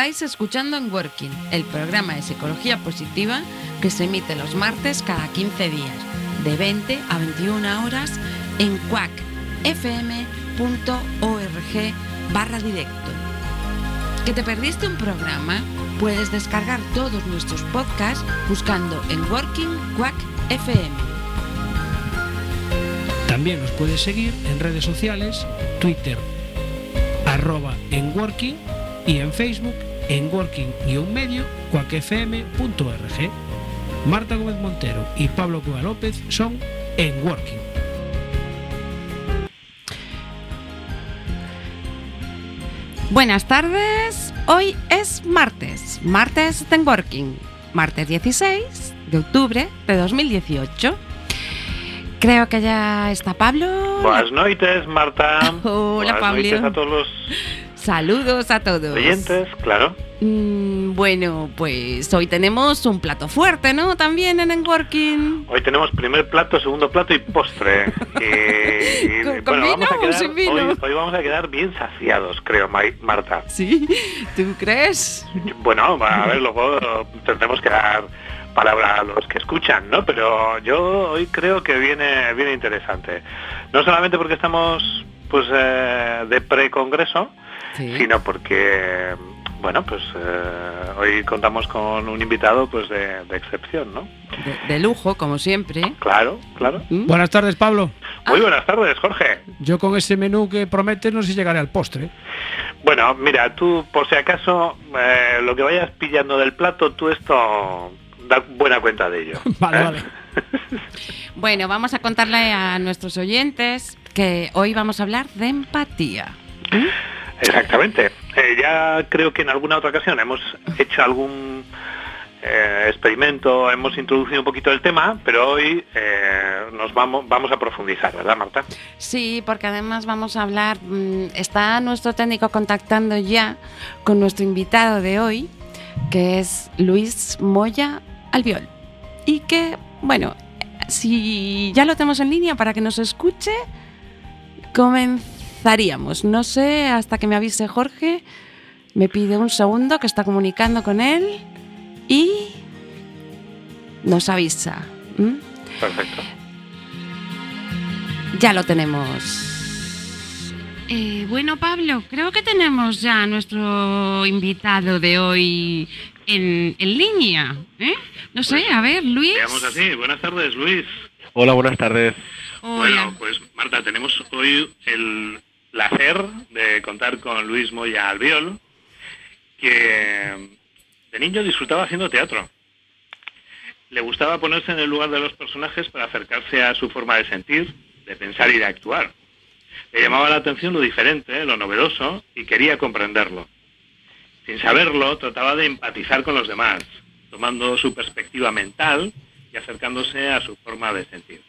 Estáis escuchando en Working, el programa de psicología positiva que se emite los martes cada 15 días, de 20 a 21 horas en quackfm.org barra directo. ¿Que te perdiste un programa? Puedes descargar todos nuestros podcasts buscando en Working Quack FM. También nos puedes seguir en redes sociales, Twitter, arroba en Working y en Facebook en working-medio cuacfm.org. Marta Gómez Montero y Pablo Cuba López son en Working. Buenas tardes, hoy es martes, martes de Working, martes 16 de octubre de 2018. Creo que ya está Pablo. Buenas noches, Marta. Hola, Buenas Pablo. noches a todos los Saludos a todos. oyentes, claro. Mm, bueno, pues hoy tenemos un plato fuerte, ¿no? También en el Working. Hoy tenemos primer plato, segundo plato y postre. Y, y, ¿Con- con bueno, vamos a vino o quedar, sin vino? Hoy, hoy vamos a quedar bien saciados, creo, Marta. Sí, ¿tú crees? Bueno, a ver, luego tendremos que dar palabra a los que escuchan, ¿no? Pero yo hoy creo que viene, viene interesante. No solamente porque estamos pues eh, de pre-congreso, Sí. sino porque bueno pues eh, hoy contamos con un invitado pues de, de excepción no De, de lujo, como siempre. claro claro ¿Mm? Buenas tardes, Pablo. muy buenas tardes Jorge Yo con ese menú que prometes no sé si llegaré al postre. bueno mira tú por si acaso eh, lo que vayas pillando del plato tú esto da buena cuenta de ello Vale, ¿eh? vale. Bueno, vamos a contarle a nuestros oyentes que hoy vamos a hablar de empatía. Exactamente. Eh, ya creo que en alguna otra ocasión hemos hecho algún eh, experimento hemos introducido un poquito el tema pero hoy eh, nos vamos vamos a profundizar verdad Marta Sí, porque además vamos a hablar, mm, está nuestro técnico contactando ya con nuestro invitado de hoy, que es Luis Moya Albiol. Y que, bueno, si ya lo tenemos en línea para que nos escuche, No sé, hasta que me avise Jorge, me pide un segundo que está comunicando con él y nos avisa. perfecto Ya lo tenemos. Eh, bueno, Pablo, creo que tenemos ya a nuestro invitado de hoy en, en línea. ¿eh? No sé, a ver, Luis. Veamos así. Buenas tardes, Luis. Hola, buenas tardes. Hola. Bueno, pues Marta, tenemos hoy el placer de contar con Luis Moya Albiol, que de niño disfrutaba haciendo teatro. Le gustaba ponerse en el lugar de los personajes para acercarse a su forma de sentir, de pensar y de actuar. Le llamaba la atención lo diferente, lo novedoso, y quería comprenderlo. Sin saberlo, trataba de empatizar con los demás, tomando su perspectiva mental y acercándose a su forma de sentir.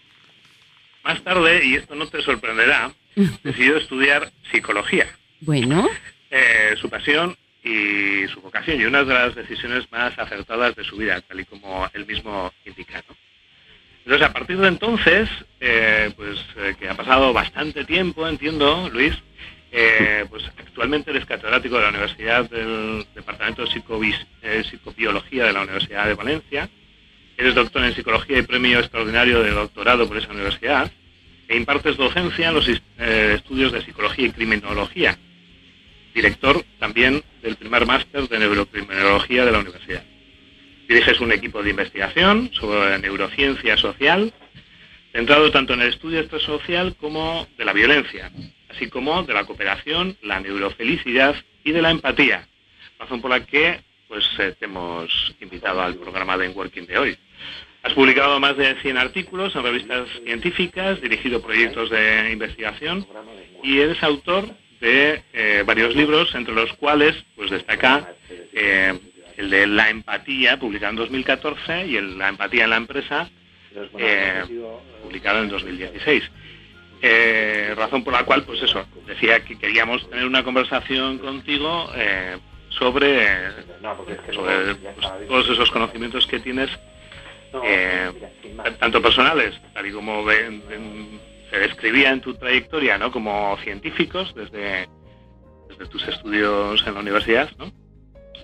Más tarde, y esto no te sorprenderá, decidió estudiar psicología, Bueno, eh, su pasión y su vocación, y una de las decisiones más acertadas de su vida, tal y como él mismo indica. ¿no? Entonces, a partir de entonces, eh, pues eh, que ha pasado bastante tiempo, entiendo, Luis, eh, pues actualmente eres catedrático de la Universidad del Departamento de Psicobiología de la Universidad de Valencia, eres doctor en Psicología y premio extraordinario de doctorado por esa universidad, impartes docencia en los eh, estudios de Psicología y Criminología, director también del primer máster de Neurocriminología de la universidad. Diriges un equipo de investigación sobre neurociencia social, centrado tanto en el estudio de estrés social como de la violencia, así como de la cooperación, la neurofelicidad y de la empatía, razón por la que pues eh, te hemos invitado al programa de Working de hoy. Has publicado más de 100 artículos en revistas científicas, dirigido proyectos de investigación y eres autor de eh, varios libros, entre los cuales pues destaca eh, el de La empatía, publicado en 2014, y el La empatía en la empresa, eh, publicado en 2016. Eh, razón por la cual, pues eso, decía que queríamos tener una conversación contigo sobre, sobre pues, todos esos conocimientos que tienes, eh, tanto personales, tal y como ven- ven- se describía en tu trayectoria, ¿no? Como científicos desde, desde tus estudios en la universidad, ¿no?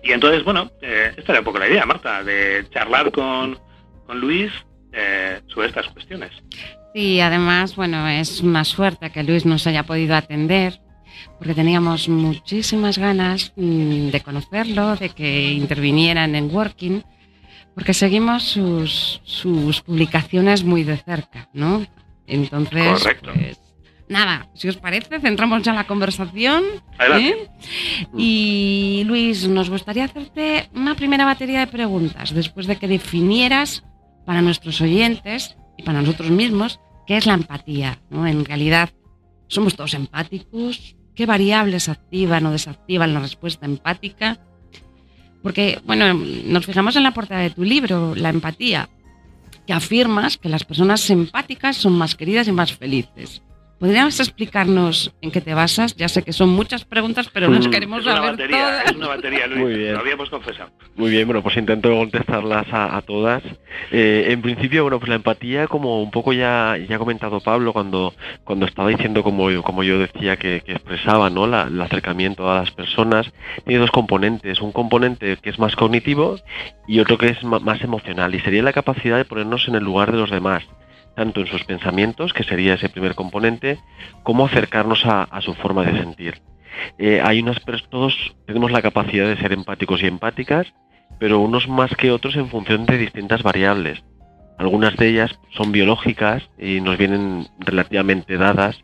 Y entonces, bueno, eh, esta era un poco la idea, Marta, de charlar con, con Luis eh, sobre estas cuestiones. Sí, además, bueno, es una suerte que Luis nos haya podido atender, porque teníamos muchísimas ganas mm, de conocerlo, de que interviniera en Working, porque seguimos sus, sus publicaciones muy de cerca, ¿no? Entonces, Correcto. pues, nada, si os parece, centramos ya la conversación. ¿eh? Y Luis, nos gustaría hacerte una primera batería de preguntas, después de que definieras para nuestros oyentes y para nosotros mismos qué es la empatía. ¿no? En realidad, somos todos empáticos. ¿Qué variables activan o desactivan la respuesta empática? Porque, bueno, nos fijamos en la portada de tu libro, La empatía, que afirmas que las personas empáticas son más queridas y más felices. ¿Podrías explicarnos en qué te basas? Ya sé que son muchas preguntas, pero nos Mm. queremos Es una saber batería, todas. es una batería, Luis, Muy bien. lo habíamos confesado. Muy bien, bueno, pues intento contestarlas a, a todas. Eh, en principio, bueno, pues la empatía, como un poco ya, ya ha comentado Pablo cuando, cuando estaba diciendo, como, yo- como yo decía, que, que expresaba ¿no? La- el acercamiento a las personas, tiene dos componentes. Un componente que es más cognitivo y otro que es ma- más emocional. Y sería la capacidad de ponernos en el lugar de los demás, tanto en sus pensamientos, que sería ese primer componente, como acercarnos a, su forma de sentir. Eh, hay todos tenemos la capacidad de ser empáticos y empáticas, pero unos más que otros en función de distintas variables. Algunas de ellas son biológicas y nos vienen relativamente dadas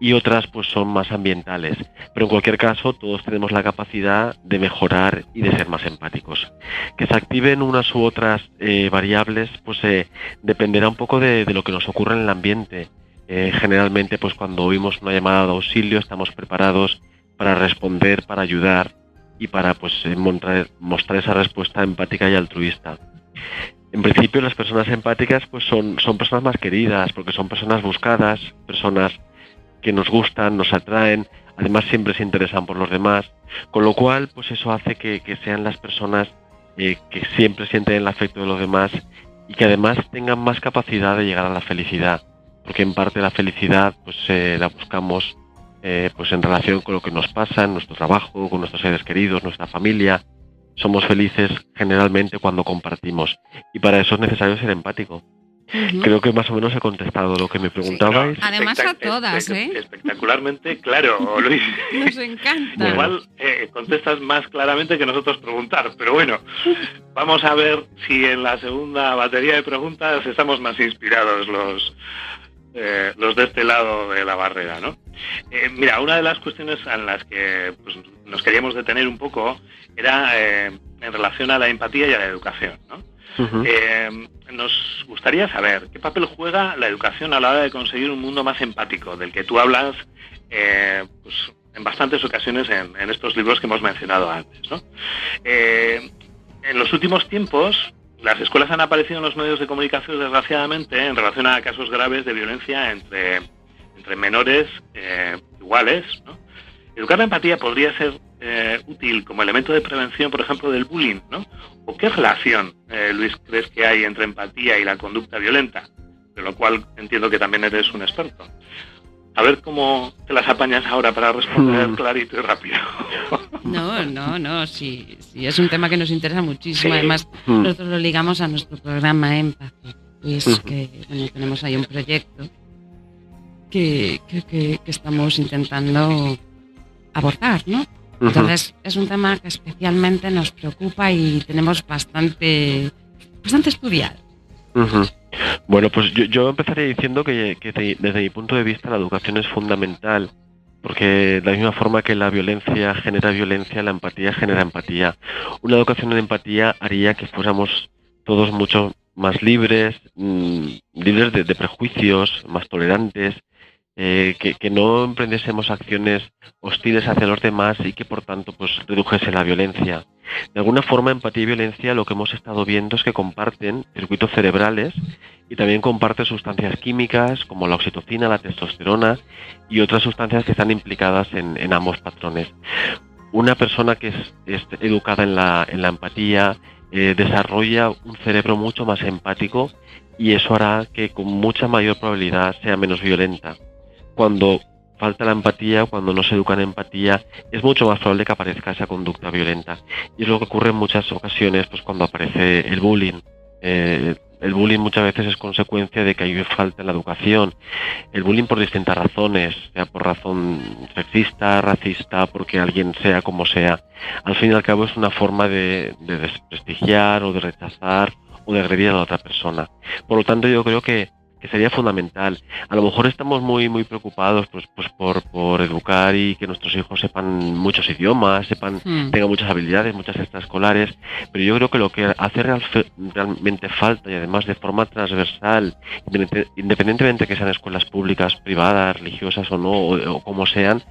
y otras pues son más ambientales. Pero en cualquier caso todos tenemos la capacidad de mejorar y de ser más empáticos. Que se activen unas u otras eh, variables pues eh, dependerá un poco de, lo que nos ocurra en el ambiente. Eh, generalmente pues cuando oímos una llamada de auxilio estamos preparados para responder, para ayudar y para pues mostrar esa respuesta empática y altruista. En principio las personas empáticas pues son, son personas más queridas porque son personas buscadas, personas que nos gustan, nos atraen, además siempre se interesan por los demás, con lo cual pues eso hace que, sean las personas eh, que siempre sienten el afecto de los demás y que además tengan más capacidad de llegar a la felicidad, porque en parte la felicidad pues eh, la buscamos eh, pues en relación con lo que nos pasa en nuestro trabajo, con nuestros seres queridos, nuestra familia. Somos felices generalmente cuando compartimos y para eso es necesario ser empático. Creo que más o menos he contestado lo que me preguntabais. Sí, no, Además a todas, ¿eh? Espectacularmente claro, Luis. Nos encanta. Bueno. Igual eh, contestas más claramente que nosotros preguntar, pero bueno, vamos a ver si en la segunda batería de preguntas estamos más inspirados los, eh, los de este lado de la barrera, ¿no? Eh, mira, una de las cuestiones en las que pues, nos queríamos detener un poco era eh, en relación a la empatía y a la educación, ¿no? Eh, nos gustaría saber qué papel juega la educación a la hora de conseguir un mundo más empático, del que tú hablas eh, pues, en bastantes ocasiones en, en estos libros que hemos mencionado antes. ¿no? Eh, en los últimos tiempos, las escuelas han aparecido en los medios de comunicación, desgraciadamente, en relación a casos graves de violencia entre, entre menores eh, iguales. ¿no? Educar la empatía podría ser eh, útil como elemento de prevención, por ejemplo, del bullying, ¿no? ¿O qué relación, eh, Luis, crees que hay entre empatía y la conducta violenta? De lo cual entiendo que también eres un experto. A ver cómo te las apañas ahora para responder Hmm. clarito y rápido. No, no, no, sí, sí, es un tema que nos interesa muchísimo. Sí. Además, Mm. nosotros lo ligamos a nuestro programa Empathy, Luis, Ujú. que bueno, tenemos ahí un proyecto que, que, que- que estamos intentando abordar, ¿no? Entonces, es un tema que especialmente nos preocupa y tenemos bastante, bastante estudiado. Bueno, pues yo, yo empezaría diciendo que, que de- desde mi punto de vista la educación es fundamental, porque de la misma forma que la violencia genera violencia, la empatía genera empatía. Una educación en empatía haría que fuéramos todos mucho más libres, mm, libres de, de prejuicios, más tolerantes, eh, que, no emprendiésemos acciones hostiles hacia los demás y que por tanto pues redujese la violencia. De alguna forma, empatía y violencia lo que hemos estado viendo es que comparten circuitos cerebrales y también comparten sustancias químicas como la oxitocina, la testosterona y otras sustancias que están implicadas en, ambos patrones. Una persona que es, educada en la, en la empatía eh, desarrolla un cerebro mucho más empático y eso hará que con mucha mayor probabilidad sea menos violenta. Cuando falta la empatía, cuando no se educa en empatía, es mucho más probable que aparezca esa conducta violenta. Y es lo que ocurre en muchas ocasiones pues cuando aparece el bullying. Eh, el bullying muchas veces es consecuencia de que hay falta en la educación. El bullying por distintas razones, sea por razón sexista, racista, porque alguien sea como sea. Al fin y al cabo es una forma de, de desprestigiar o de rechazar o de agredir a la otra persona. Por lo tanto, yo creo que que sería fundamental. A lo mejor estamos muy muy preocupados pues, pues por, por educar y que nuestros hijos sepan muchos idiomas, sepan, hmm. tengan muchas habilidades, muchas extraescolares, pero yo creo que lo que hace realmente falta y además de forma transversal, independientemente que sean escuelas públicas, privadas, religiosas o no, o, como sean,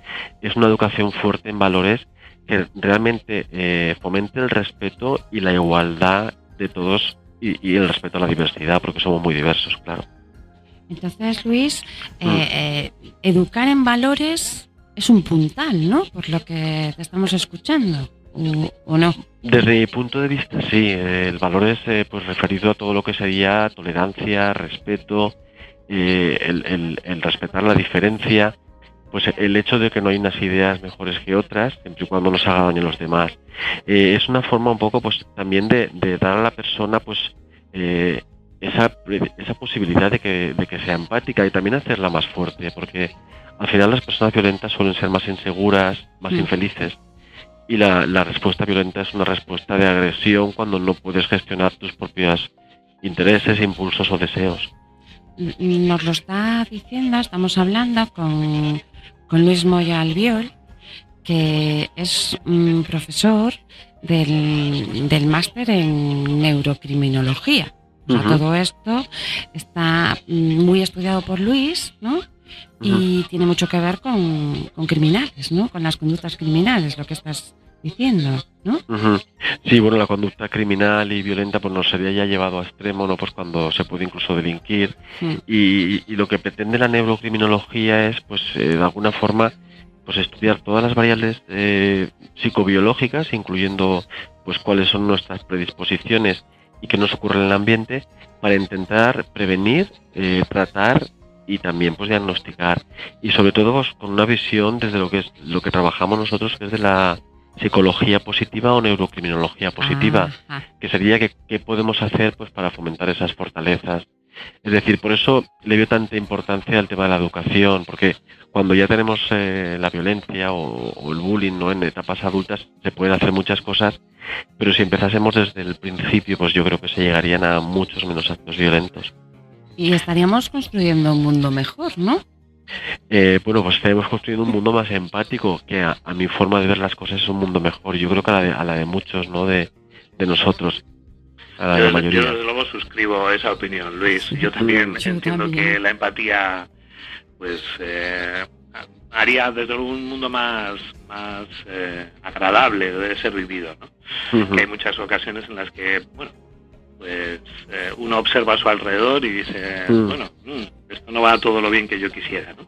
es una educación fuerte en valores que realmente eh, fomente el respeto y la igualdad de todos y, el respeto a la diversidad, porque somos muy diversos, claro. Entonces, Luis, eh, mm. eh, educar en valores es un puntal, ¿no? Por lo que te estamos escuchando, ¿o, no? Desde mi punto de vista, sí. El valor es eh, pues referido a todo lo que sería tolerancia, respeto, el, el, respetar la diferencia, pues el hecho de que no hay unas ideas mejores que otras, siempre y cuando no se haga daño a los demás. es una forma un poco, pues también de, de dar a la persona, pues esa, esa posibilidad de que, de que sea empática y también hacerla más fuerte, porque al final las personas violentas suelen ser más inseguras, más mm. infelices. Y la, la, respuesta violenta es una respuesta de agresión cuando no puedes gestionar tus propios intereses, impulsos o deseos. Nos lo está diciendo, estamos hablando con, con Luis Moya Albiol, que es un profesor del, del máster en neurocriminología. Todo esto está muy estudiado por Luis, ¿no? Y tiene mucho que ver con, criminales, ¿no? Con las conductas criminales, lo que estás diciendo, ¿no? Sí, bueno, la conducta criminal y violenta pues nos sería ya llevado a extremo, ¿no? Pues cuando se puede incluso delinquir. Y, lo que pretende la neurocriminología es, pues, eh, de alguna forma, pues estudiar todas las variables eh, psicobiológicas, incluyendo, pues, cuáles son nuestras predisposiciones y que nos ocurre en el ambiente para intentar prevenir, eh, tratar y también pues diagnosticar. Y sobre todo pues, con una visión desde lo que es lo que trabajamos nosotros que es de la psicología positiva o neurocriminología positiva que sería que qué podemos hacer pues para fomentar esas fortalezas es decir, por eso le veo tanta importancia al tema de la educación, porque cuando ya tenemos eh, la violencia o, el bullying ¿no? en etapas adultas, se pueden hacer muchas cosas, pero si empezásemos desde el principio, pues yo creo que se llegarían a muchos menos actos violentos. Y estaríamos construyendo un mundo mejor, ¿no? Eh, bueno, pues estaríamos construyendo un mundo más empático, que a, mi forma de ver las cosas es un mundo mejor. Yo creo que a la de, a la de muchos, ¿no? De, de nosotros yo, desde luego suscribo esa opinión, Luis. Yo también entiendo que la empatía, pues, eh, haría desde luego un mundo más, más eh, agradable de ser vivido, ¿no? Que hay muchas ocasiones en las que, bueno, pues eh, uno observa a su alrededor y dice, mm. bueno, mm, esto no va todo lo bien que yo quisiera, ¿no?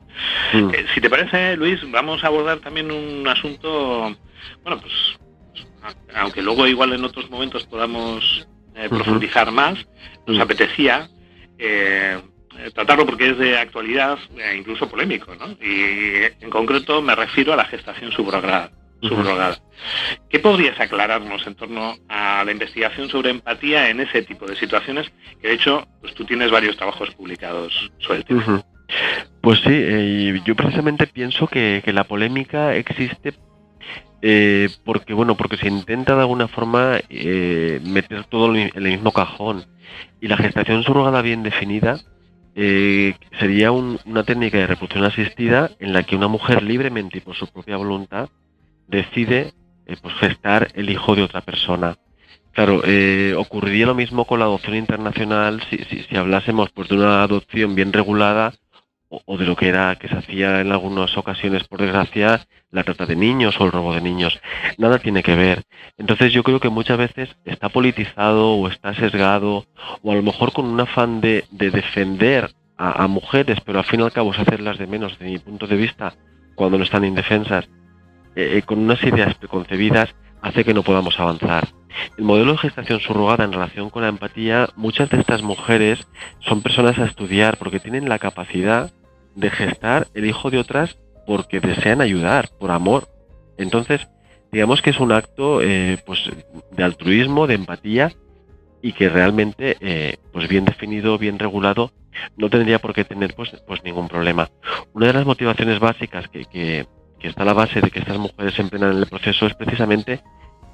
Mm. si te parece, Luis, vamos a abordar también un asunto, bueno, pues aunque luego igual en otros momentos podamos eh, profundizar más, nos apetecía eh, tratarlo porque es de actualidad e incluso polémico, ¿no? Y en concreto me refiero a la gestación subrogada. subrogada. ¿Qué podrías aclararnos en torno a la investigación sobre empatía en ese tipo de situaciones? Que de hecho, pues tú tienes varios trabajos publicados sobre el tema. Pues sí, yo precisamente pienso que, que, la polémica existe eh, porque bueno, porque se intenta de alguna forma eh, meter todo en el mismo cajón y la gestación subrogada bien definida eh, sería una técnica de reproducción asistida en la que una mujer libremente y por su propia voluntad decide pues gestar el hijo de otra persona. Claro, ocurriría lo mismo con la adopción internacional si, si, si hablásemos pues, de una adopción bien regulada o, de lo que era que se hacía en algunas ocasiones, por desgracia, la trata de niños o el robo de niños. Nada tiene que ver. Entonces yo creo que muchas veces está politizado o está sesgado o a lo mejor con un afán de, defender a, mujeres, pero al fin y al cabo es hacerlas de menos, desde mi punto de vista, cuando no están indefensas, eh, eh, con unas ideas preconcebidas, hace que no podamos avanzar. El modelo de gestación subrogada en relación con la empatía, muchas de estas mujeres son personas a estudiar porque tienen la capacidad de gestar el hijo de otras porque desean ayudar, por amor. Entonces, digamos que es un acto eh, pues, de altruismo, de empatía y que realmente, eh, pues bien definido, bien regulado, no tendría por qué tener pues, pues ningún problema. Una de las motivaciones básicas que, que, que está a la base de que estas mujeres se en el proceso es precisamente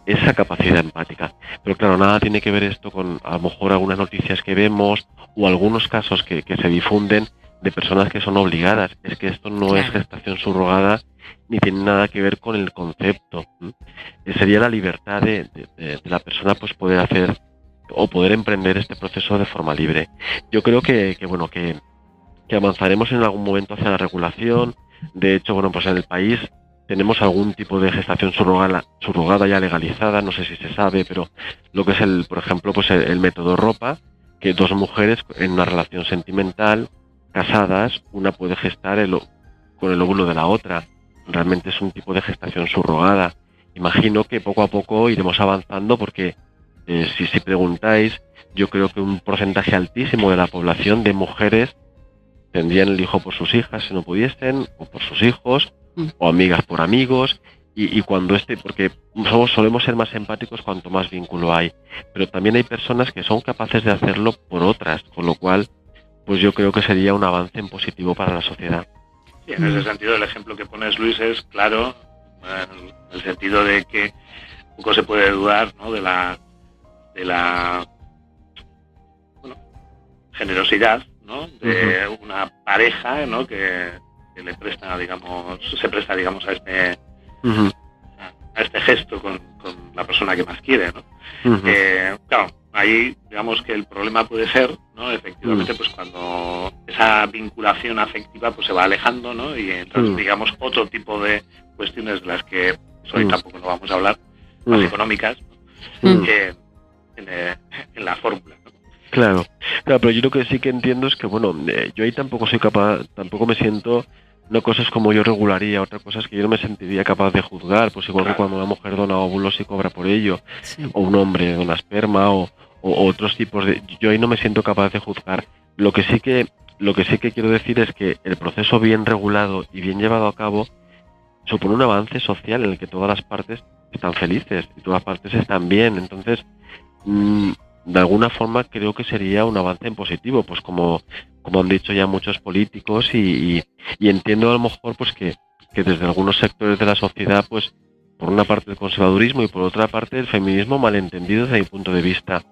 esa capacidad empática. Pero claro, nada tiene que ver esto con a lo mejor algunas noticias que vemos o algunos casos que, que se difunden de personas que son obligadas. Es que esto no es gestación subrogada ni tiene nada que ver con el concepto. Eh, sería la libertad de, la persona pues poder hacer o poder emprender este proceso de forma libre. Yo creo que, bueno que, que avanzaremos en algún momento hacia la regulación. De hecho, bueno, pues en el país tenemos algún tipo de gestación surrogada, surrogada ya legalizada, no sé si se sabe, pero lo que es el, por ejemplo, pues el, método ropa, que dos mujeres en una relación sentimental, casadas, una puede gestar el, con el óvulo de la otra. Realmente es un tipo de gestación subrogada. Imagino que poco a poco iremos avanzando porque eh, si, si preguntáis, yo creo que un porcentaje altísimo de la población de mujeres tendrían el hijo por sus hijas si no pudiesen, o por sus hijos, o amigas por amigos, y, cuando este, porque somos, solemos ser más empáticos cuanto más vínculo hay, pero también hay personas que son capaces de hacerlo por otras, con lo cual, pues yo creo que sería un avance en positivo para la sociedad. Sí, en ese sentido el ejemplo que pones Luis es claro, en el sentido de que poco se puede dudar ¿no? de la de la bueno, generosidad ¿no? de una pareja ¿no? que que le presta, digamos, se presta, digamos, a este, a, este gesto con, la persona que más quiere, ¿no? Eh, claro, ahí, digamos que el problema puede ser, ¿no? Efectivamente, pues cuando esa vinculación afectiva pues se va alejando, ¿no? Y entonces, digamos, otro tipo de cuestiones de las que hoy tampoco no vamos a hablar, más económicas, que eh, en, la fórmula. Claro, claro, pero yo lo que sí que entiendo es que, bueno, eh, yo ahí tampoco soy capaz, tampoco me siento no cosas como yo regularía, otra cosa es que yo no me sentiría capaz de juzgar, pues igual que cuando una mujer dona óvulos y cobra por ello, o un hombre dona esperma, o, otros tipos de... Yo ahí no me siento capaz de juzgar. Lo que sí que, lo que sí que quiero decir es que el proceso bien regulado y bien llevado a cabo supone un avance social en el que todas las partes están felices y todas las partes están bien. Entonces, mm, de alguna forma creo que sería un avance en positivo, pues como, como han dicho ya muchos políticos y, entiendo a lo mejor pues que, que, desde algunos sectores de la sociedad pues por una parte el conservadurismo y por otra parte el feminismo malentendido desde mi punto de vista,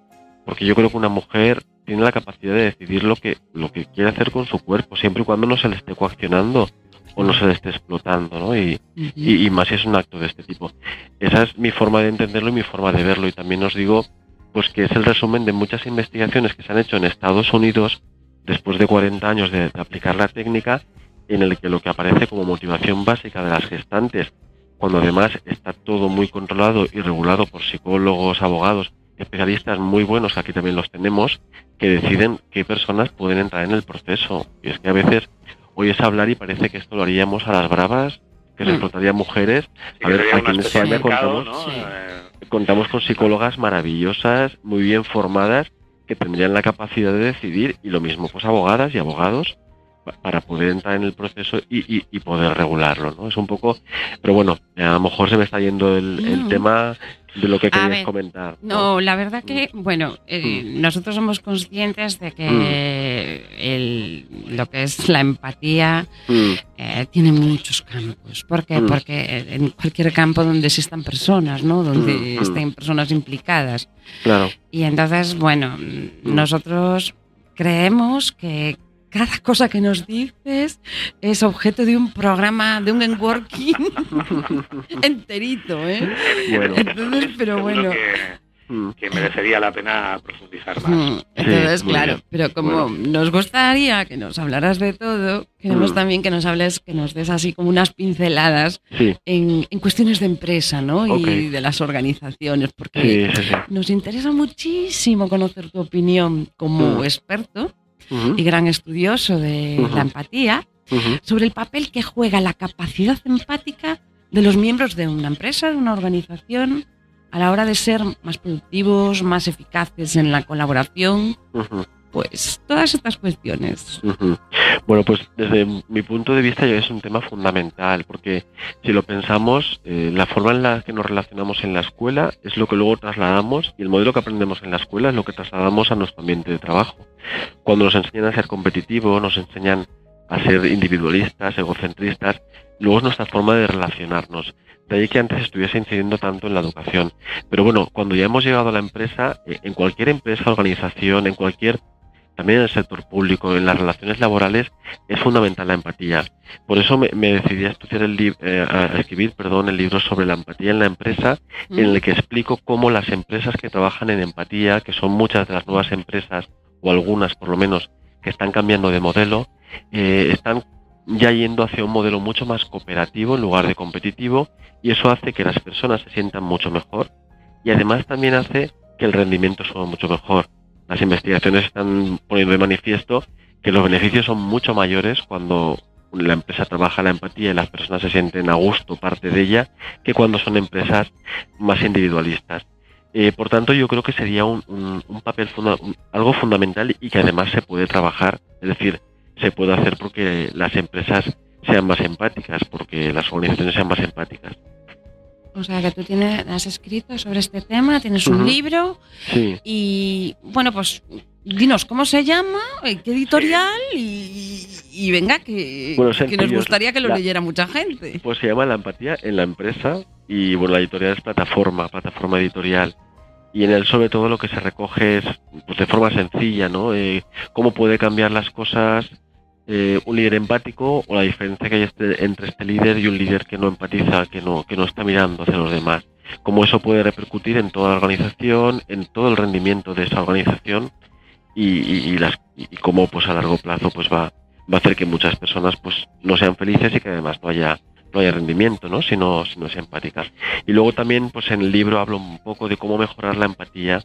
porque yo creo que una mujer tiene la capacidad de decidir lo que, lo que quiere hacer con su cuerpo, siempre y cuando no se le esté coaccionando o no se le esté explotando, ¿no? Y, y, y más si es un acto de este tipo. Esa es mi forma de entenderlo y mi forma de verlo. Y también os digo pues que es el resumen de muchas investigaciones que se han hecho en Estados Unidos después de 40 años de, aplicar la técnica, en el que lo que aparece como motivación básica de las gestantes, cuando además está todo muy controlado y regulado por psicólogos, abogados, especialistas muy buenos, aquí también los tenemos, que deciden qué personas pueden entrar en el proceso. Y es que a veces oyes hablar y parece que esto lo haríamos a las bravas, que se mm. explotaría mujeres. a ver, aquí en España contamos, eh, contamos con psicólogas maravillosas, muy bien formadas, que tendrían la capacidad de decidir, y lo mismo pues abogadas y abogados, para poder entrar en el proceso y, y, poder regularlo, ¿no? Es un poco, pero bueno, a lo mejor se me está yendo el, el mm. tema de lo que querías comentar. ¿no? la verdad que, mm. bueno, eh, mm. nosotros somos conscientes de que mm. el, lo que es la empatía eh, tiene muchos campos. ¿Por qué? Porque en cualquier campo donde existan personas, ¿no? Donde estén personas implicadas. Claro. Y entonces, bueno, nosotros creemos que cada cosa que nos dices es objeto de un programa, de un networking enterito, ¿eh? Bueno, Entonces, pero bueno. Que, merecería la pena profundizar más. Mm, entonces, claro, pero como nos gustaría que nos hablaras de todo, queremos mm. también que nos hables, que nos des así como unas pinceladas en, cuestiones de empresa, ¿no? Y de las organizaciones, porque nos interesa muchísimo conocer tu opinión como mm. experto y gran estudioso de la empatía, sobre el papel que juega la capacidad empática de los miembros de una empresa, de una organización, a la hora de ser más productivos, más eficaces en la colaboración. Pues todas estas cuestiones? Bueno, pues desde mi punto de vista es un tema fundamental, porque si lo pensamos, eh, la forma en la que nos relacionamos en la escuela es lo que luego trasladamos y el modelo que aprendemos en la escuela es lo que trasladamos a nuestro ambiente de trabajo. Cuando nos enseñan a ser competitivos, nos enseñan a ser individualistas, egocentristas, luego es nuestra forma de relacionarnos. De ahí que antes estuviese incidiendo tanto en la educación. Pero bueno, cuando ya hemos llegado a la empresa, eh, en cualquier empresa, organización, en cualquier, también en el sector público, en las relaciones laborales, es fundamental la empatía. Por eso me, decidí a estudiar el eh, a escribir, perdón, el libro sobre la empatía en la empresa, en el que explico cómo las empresas que trabajan en empatía, que son muchas de las nuevas empresas, o algunas por lo menos, que están cambiando de modelo, eh, están ya yendo hacia un modelo mucho más cooperativo en lugar de competitivo y eso hace que las personas se sientan mucho mejor y además también hace que el rendimiento sea mucho mejor. Las investigaciones están poniendo de manifiesto que los beneficios son mucho mayores cuando la empresa trabaja la empatía y las personas se sienten a gusto parte de ella que cuando son empresas más individualistas. Eh, por tanto, yo creo que sería un, papel algo fundamental y que además se puede trabajar. Es decir, se puede hacer porque las empresas sean más empáticas, porque las organizaciones sean más empáticas. O sea, que tú tienes, has escrito sobre este tema, tienes un libro sí. y bueno, pues dinos cómo se llama, qué editorial y, venga, que, nos gustaría que lo leyera mucha gente. Pues se llama La empatía en la empresa y bueno, la editorial es plataforma, plataforma editorial y en él sobre todo lo que se recoge es pues, de forma sencilla, ¿no? Eh, cómo puede cambiar las cosas eh, un líder empático o la diferencia que hay este, entre este líder y un líder que no empatiza, que no, que no está mirando hacia los demás. Cómo eso puede repercutir en toda la organización, en todo el rendimiento de esa organización y, las, y cómo pues a largo plazo pues va, va a hacer que muchas personas pues no sean felices y que además no haya no haya rendimiento, ¿no? Si no, si no es empática. Y luego también, pues en el libro hablo un poco de cómo mejorar la empatía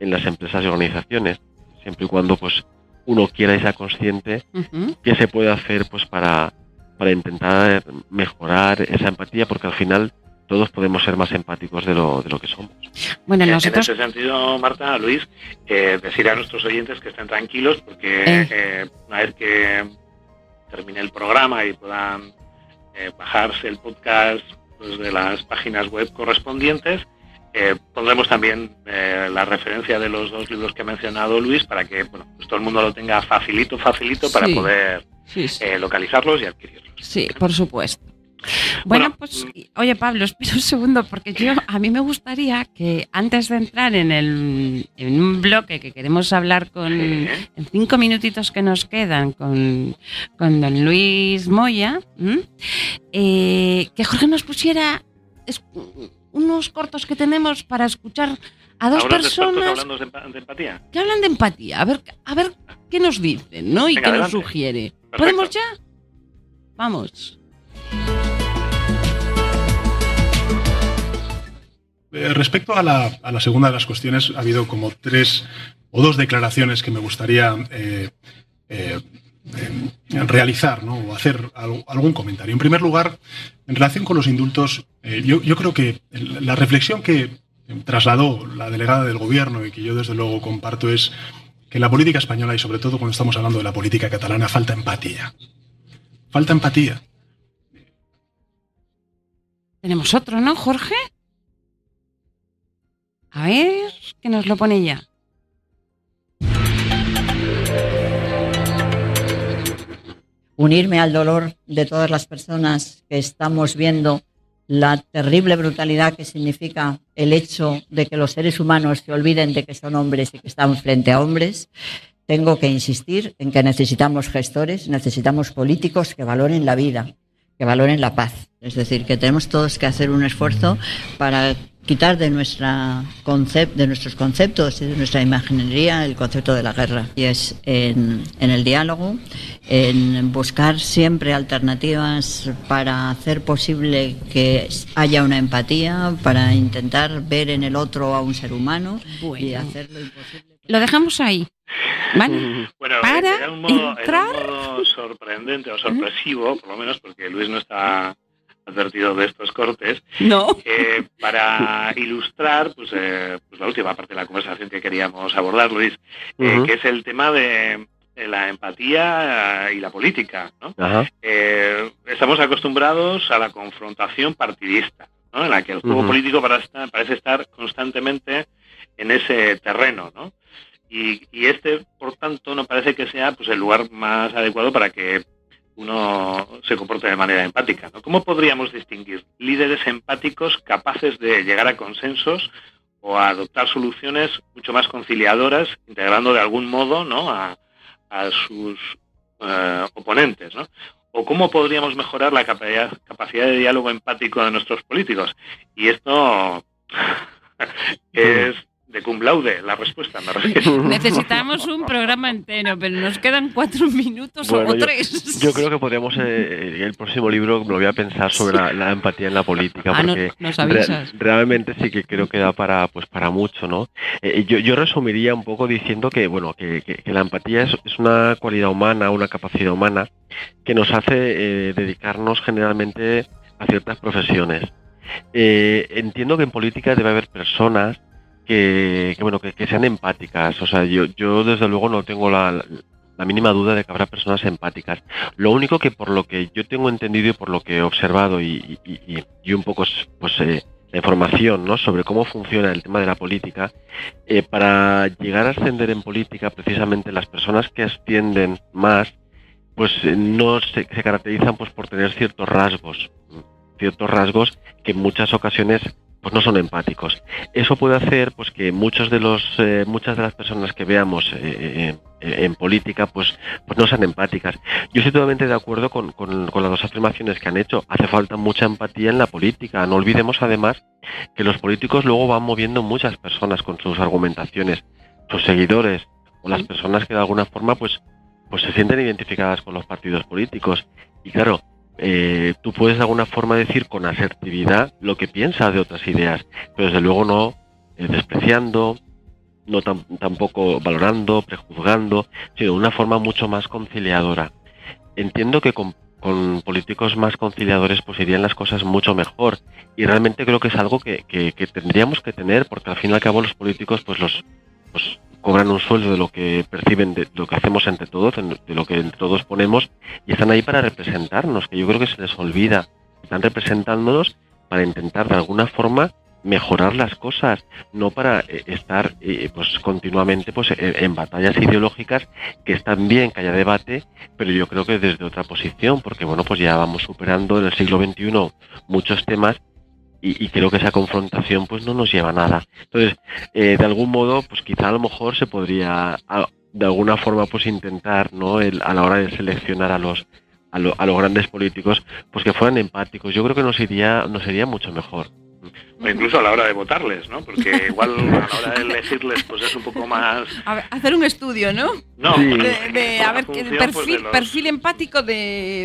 en las empresas y organizaciones, siempre y cuando pues uno quiera y sea consciente qué se puede hacer pues para, para intentar mejorar esa empatía, porque al final todos podemos ser más empáticos de lo, de lo que somos. Bueno, En ese sentido, Marta, Luis, eh, decir a nuestros oyentes que estén tranquilos, porque eh. Eh, una vez que termine el programa y puedan eh, bajarse el podcast pues, de las páginas web correspondientes. Eh, pondremos también eh, la referencia de los dos libros que ha mencionado Luis para que bueno, pues todo el mundo lo tenga facilito, facilito para poder localizarlos y adquirirlos. Sí, por supuesto. Bueno, pues, oye Pablo, espera un segundo, porque yo a mí me gustaría que antes de entrar en, el, en un bloque que queremos hablar con, en cinco minutitos que nos quedan con, con don Luis Moya, eh, que Jorge nos pusiera unos cortos que tenemos para escuchar a dos personas hablando de empatía. que hablan de empatía. A ver, a ver qué nos dicen, ¿no? Y qué nos sugiere. ¿Podemos ya? Vamos. Eh, respecto a la, segunda de las cuestiones, ha habido como tres o dos declaraciones que me gustaría eh, eh, realizar ¿no? o hacer algún comentario. En primer lugar, en relación con los indultos, yo, creo que la reflexión que trasladó la delegada del gobierno y que yo desde luego comparto es que en la política española y sobre todo cuando estamos hablando de la política catalana falta empatía. Falta empatía. Tenemos otro, ¿no, Jorge? A ver, que nos lo pone ya. Unirme al dolor de todas las personas que estamos viendo la terrible brutalidad que significa el hecho de que los seres humanos se olviden de que son hombres y que están frente a hombres, tengo que insistir en que necesitamos gestores, necesitamos políticos que valoren la vida, que valoren la paz. Es decir, que tenemos todos que hacer un esfuerzo para quitar de, nuestra concept, de nuestros conceptos y de nuestra imaginería el concepto de la guerra. Y es en, el diálogo, en buscar siempre alternativas para hacer posible que haya una empatía, para intentar ver en el otro a un ser humano y hacer lo imposible. Lo dejamos ahí. Bueno, para un modo, sorprendente o sorpresivo, por lo menos porque Luis no está advertido de estos cortes, no. Eh, para ilustrar pues, eh, pues, la última parte de la conversación que queríamos abordar, Luis, eh, que es el tema de eh, la empatía y la política. ¿no? Eh, estamos acostumbrados a la confrontación partidista, ¿no? en la que el juego político parece estar constantemente en ese terreno. ¿no? Y, y este, por tanto, no parece que sea pues, el lugar más adecuado para que uno se comporte de manera empática. ¿no? ¿Cómo podríamos distinguir líderes empáticos capaces de llegar a consensos o a adoptar soluciones mucho más conciliadoras, integrando de algún modo ¿no? a, a sus eh, oponentes? ¿no? ¿O cómo podríamos mejorar la capacidad, capacidad de diálogo empático de nuestros políticos? Y esto es de cum laude la respuesta, me refiero. Necesitamos un programa entero, pero nos quedan cuatro minutos Bueno, o yo- tres. Yo creo que podemos, eh, el próximo libro me lo voy a pensar sobre la, la empatía en la política, Ah, no, porque Re- realmente sí que creo que da para pues para mucho no Eh, yo, yo resumiría un poco diciendo que bueno que, que- que la empatía es, es una cualidad humana una capacidad humana que nos hace eh, dedicarnos generalmente a ciertas profesiones Eh, entiendo que en política debe haber personas que, que, bueno que, que sean empáticas o sea yo yo desde luego no tengo la, la mínima duda de que habrá personas empáticas lo único que por lo que yo tengo entendido y por lo que he observado y, y- y- un poco pues eh, la información ¿no? sobre cómo funciona el tema de la política, eh, para llegar a ascender en política, precisamente las personas que ascienden más, pues eh, no se, se caracterizan pues por tener ciertos rasgos, ciertos rasgos que en muchas ocasiones pues no son empáticos. Eso puede hacer pues que muchos de los eh, muchas de las personas que veamos eh, eh, en política pues pues no sean empáticas. Yo estoy totalmente de acuerdo con, con- con las dos afirmaciones que han hecho. Hace falta mucha empatía en la política. No olvidemos además que los políticos luego van moviendo muchas personas con sus argumentaciones, sus seguidores o las personas que de alguna forma pues pues se sienten identificadas con los partidos políticos. Y claro, eh, tú puedes de alguna forma decir con asertividad lo que piensas de otras ideas, pero desde luego no eh, despreciando, no tam- tampoco valorando, prejuzgando, sino de una forma mucho más conciliadora. Entiendo que con, políticos más conciliadores pues irían las cosas mucho mejor y realmente creo que es algo que, que- que tendríamos que tener porque al fin y al cabo los políticos pues los pues cobran un sueldo de lo que perciben de lo que hacemos entre todos de lo que entre todos ponemos y están ahí para representarnos que yo creo que se les olvida. Están representándonos para intentar de alguna forma mejorar las cosas no para eh, estar eh, pues continuamente pues en, en batallas ideológicas que están bien que haya debate pero yo creo que desde otra posición porque bueno pues ya vamos superando en el siglo XXI muchos temas y, creo que esa confrontación pues no nos lleva a nada. Entonces eh, de algún modo pues quizá a lo mejor se podría de alguna forma pues intentar no El- a la hora de seleccionar a los a, lo- a los grandes políticos pues que fueran empáticos. Yo creo que nos iría nos iría mucho mejor O incluso a la hora de votarles, ¿no? Porque igual a la hora de elegirles pues es un poco más... A ver, hacer un estudio, ¿no? No, Sí. De, de, a ver, función, el pues, perfil, de los- perfil empático de,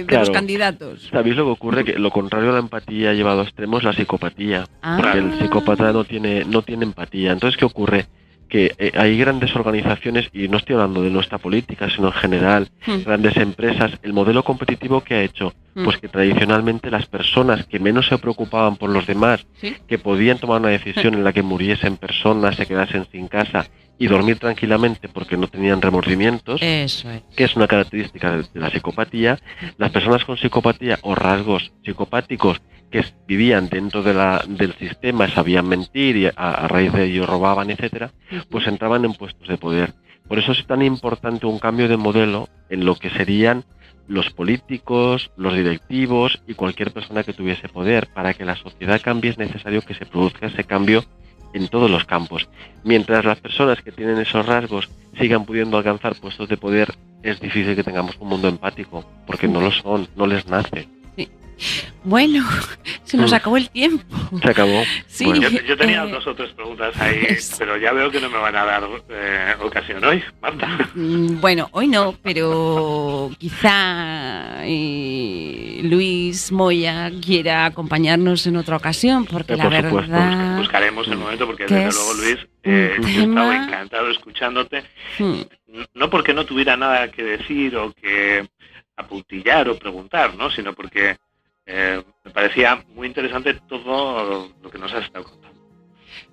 de Claro. los candidatos. sabéis lo que ocurre que lo contrario a la empatía llevado a extremos la psicopatía Ah. porque el psicópata no tiene no tiene empatía entonces qué ocurre que eh, hay grandes organizaciones y no estoy hablando de nuestra política sino en general Hmm. grandes empresas el modelo competitivo que ha hecho Mm. pues que tradicionalmente las personas que menos se preocupaban por los demás Sí. que podían tomar una decisión en la que muriesen personas se quedasen sin casa y dormir tranquilamente porque no tenían remordimientos Eso es. que es una característica de la psicopatía, las personas con psicopatía o rasgos psicopáticos que vivían dentro de la, del sistema, sabían mentir y a, a raíz de ello robaban, etcétera, pues entraban en puestos de poder. Por eso es tan importante un cambio de modelo en lo que serían los políticos, los directivos y cualquier persona que tuviese poder. Para que la sociedad cambie es necesario que se produzca ese cambio en todos los campos. Mientras las personas que tienen esos rasgos sigan pudiendo alcanzar puestos de poder, es difícil que tengamos un mundo empático, porque no lo son, no les nace. Bueno, se nos Mm. acabó el tiempo. Se acabó. Sí. Bueno. Yo, yo tenía Eh, dos o tres preguntas ahí, es- pero ya veo que no me van a dar eh, ocasión hoy, Marta. Mm, Bueno, hoy no, pero quizá eh, Luis Moya quiera acompañarnos en otra ocasión, porque Eh, la por supuesto. verdad... Buscaremos el momento porque que desde es luego, Luis, eh, yo tema- encantado escuchándote. Mm, No porque no tuviera nada que decir o que apuntillar o preguntar, ¿no? Sino porque eh, me parecía muy interesante todo lo que nos has estado contando.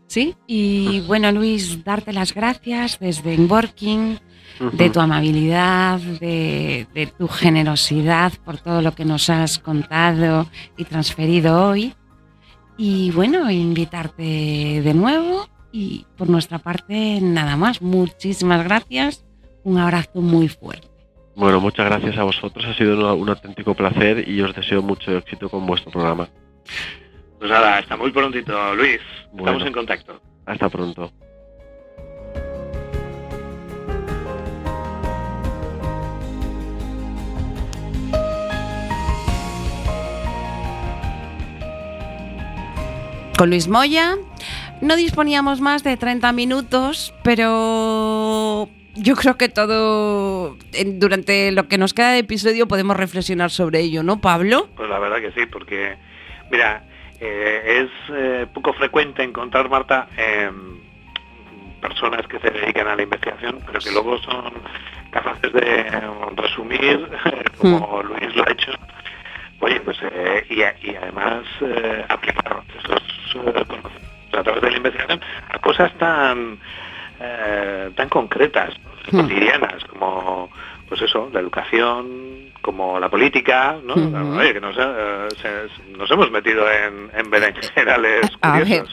Sí, y bueno Luis, darte las gracias desde Working de tu amabilidad, de, de tu generosidad por todo lo que nos has contado y transferido hoy. Y bueno, invitarte de nuevo y por nuestra parte nada más. Muchísimas gracias. Un abrazo muy fuerte. Bueno, muchas gracias a vosotros. Ha sido un, un auténtico placer y os deseo mucho éxito con vuestro programa. Pues nada, hasta muy prontito, Luis. Estamos en contacto. Hasta pronto. Con Luis Moya no disponíamos más de 30 minutos, pero yo creo que todo durante lo que nos queda de episodio podemos reflexionar sobre ello, ¿no, Pablo? Pues la verdad que sí, porque, mira, eh, es eh, poco frecuente encontrar, Marta, em, personas que se dedican a la investigación, pero que luego son capaces de em, resumir, como Luis lo ha hecho, oye, pues, eh, y, y además eh, aplicar esos eh, conocimientos a través de la investigación a cosas tan eh, tan concretas, Hmm. cotidianas, como pues eso, la educación, como la política, ¿no? Oye, que nos, eh, se- nos hemos metido en, en berenjenales A ver,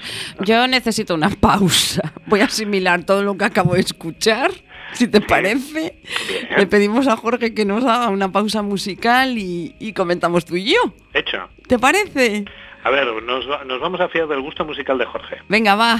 yo necesito una pausa. Voy a asimilar todo lo que acabo de escuchar, si te parece. Bien, Le pedimos a Jorge que nos haga una pausa musical y, y comentamos tú y yo. hecho. ¿Te parece? A ver, nos, nos vamos a fiar del gusto musical de Jorge. Venga, va.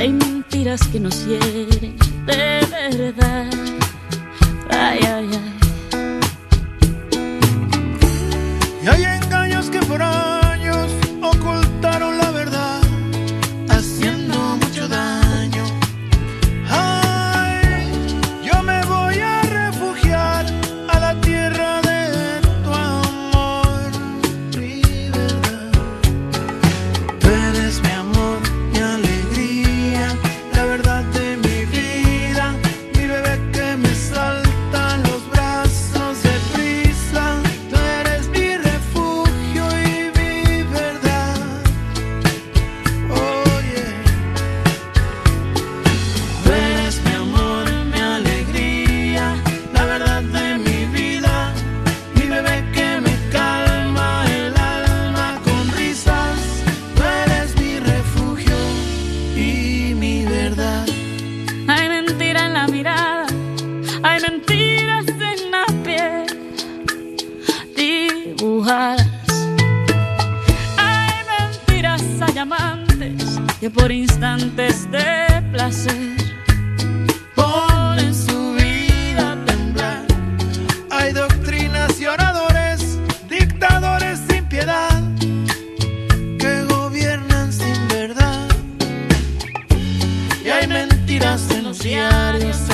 Hay mentiras que nos hieren de verdad. Ay, ay, ay. Y hay engaños que por años Hay mentira en la mirada, hay mentiras en la piel. Dibujadas. Hay mentiras, hay amantes que por instantes de placer diarios,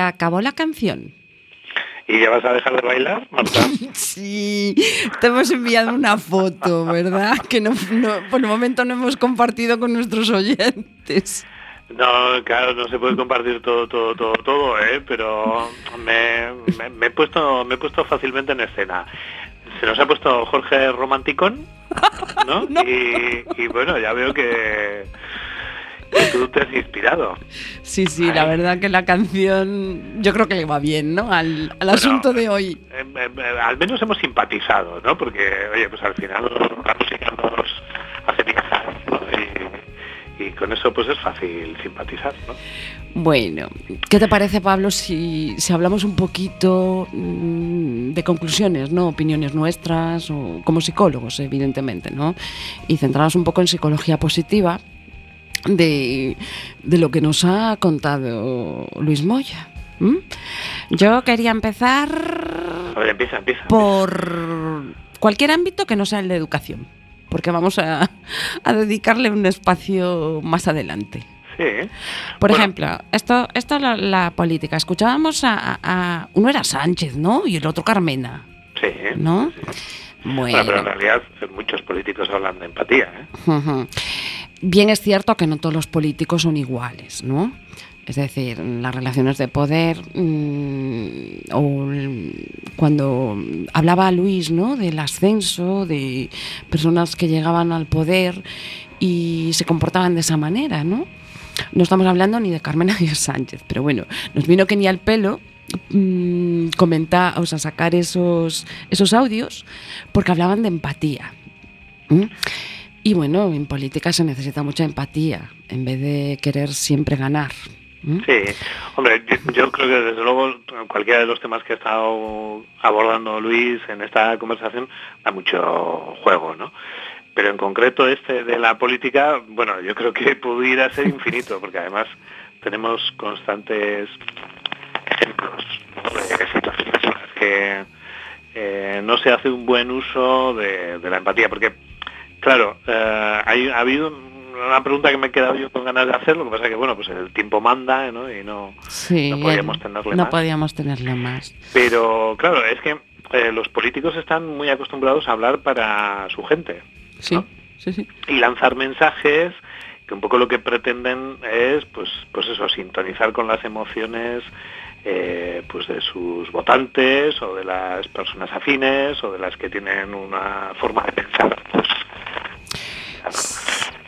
acabó la canción. ¿Y ya vas a dejar de bailar, Marta? Sí, te hemos enviado una foto, ¿verdad? Que no, no- por el momento no hemos compartido con nuestros oyentes. No, claro, no se puede compartir todo, todo, todo, todo, ¿eh? Pero me, me- me he puesto, me he puesto fácilmente en escena. Se nos ha puesto Jorge Romanticón, ¿no? Y, y bueno, ya veo que tú te has inspirado. Sí, sí, la verdad que la canción yo creo que le va bien, ¿no? Al, al asunto de hoy. Eh, eh, eh, al menos hemos simpatizado, ¿no? Porque, oye, pues al final la música nos hace viajar, ¿no? Y, y con eso pues es fácil simpatizar, ¿no? Bueno, ¿qué te parece, Pablo, si, si hablamos un poquito mm, de conclusiones, ¿no? Opiniones nuestras, o como psicólogos, evidentemente, ¿no? Y centrarnos un poco en psicología positiva de, de lo que nos ha contado Luis Moya. Yo quería empezar A ver, empieza, empieza. por cualquier ámbito que no sea el de educación, porque vamos a, a dedicarle un espacio más adelante. Sí. Por Bueno. ejemplo, esto, esto la, la política. Escuchábamos a, uno era Sánchez, ¿no? Y el otro Carmena, Sí. ¿no? Bueno, Bueno, pero en realidad muchos políticos hablan de empatía, ¿eh? Bien es cierto que no todos los políticos son iguales, ¿no? Es decir, las relaciones de poder, mm, o cuando hablaba Luis, ¿no? Del ascenso de personas que llegaban al poder y se comportaban de esa manera, ¿no? No estamos hablando ni de Carmen de Sánchez, pero bueno, nos vino que ni al pelo mm, comentar, o sea, sacar esos, esos audios porque hablaban de empatía. Y bueno, en política se necesita mucha empatía en vez de querer siempre ganar. Sí, hombre, yo, yo creo que desde luego cualquiera de los temas que ha estado abordando Luis en esta conversación da mucho juego, ¿no? Pero en concreto este de la política, bueno, yo creo que pudiera ser infinito, porque además tenemos constantes ejemplos de que eh, no se hace un buen uso de la empatía, porque claro, eh, hay, ha habido una pregunta que me he quedado yo con ganas de hacer, lo que pasa que bueno, pues el tiempo manda, ¿no? Y no, Sí, no podíamos tenerle no más. podíamos tenerle más. Pero claro, es que eh, los políticos están muy acostumbrados a hablar para su gente Sí, ¿no? sí, sí. y lanzar mensajes que un poco lo que pretenden es, pues, pues eso, sintonizar con las emociones eh, pues de sus votantes o de las personas afines o de las que tienen una forma de pensar. pues,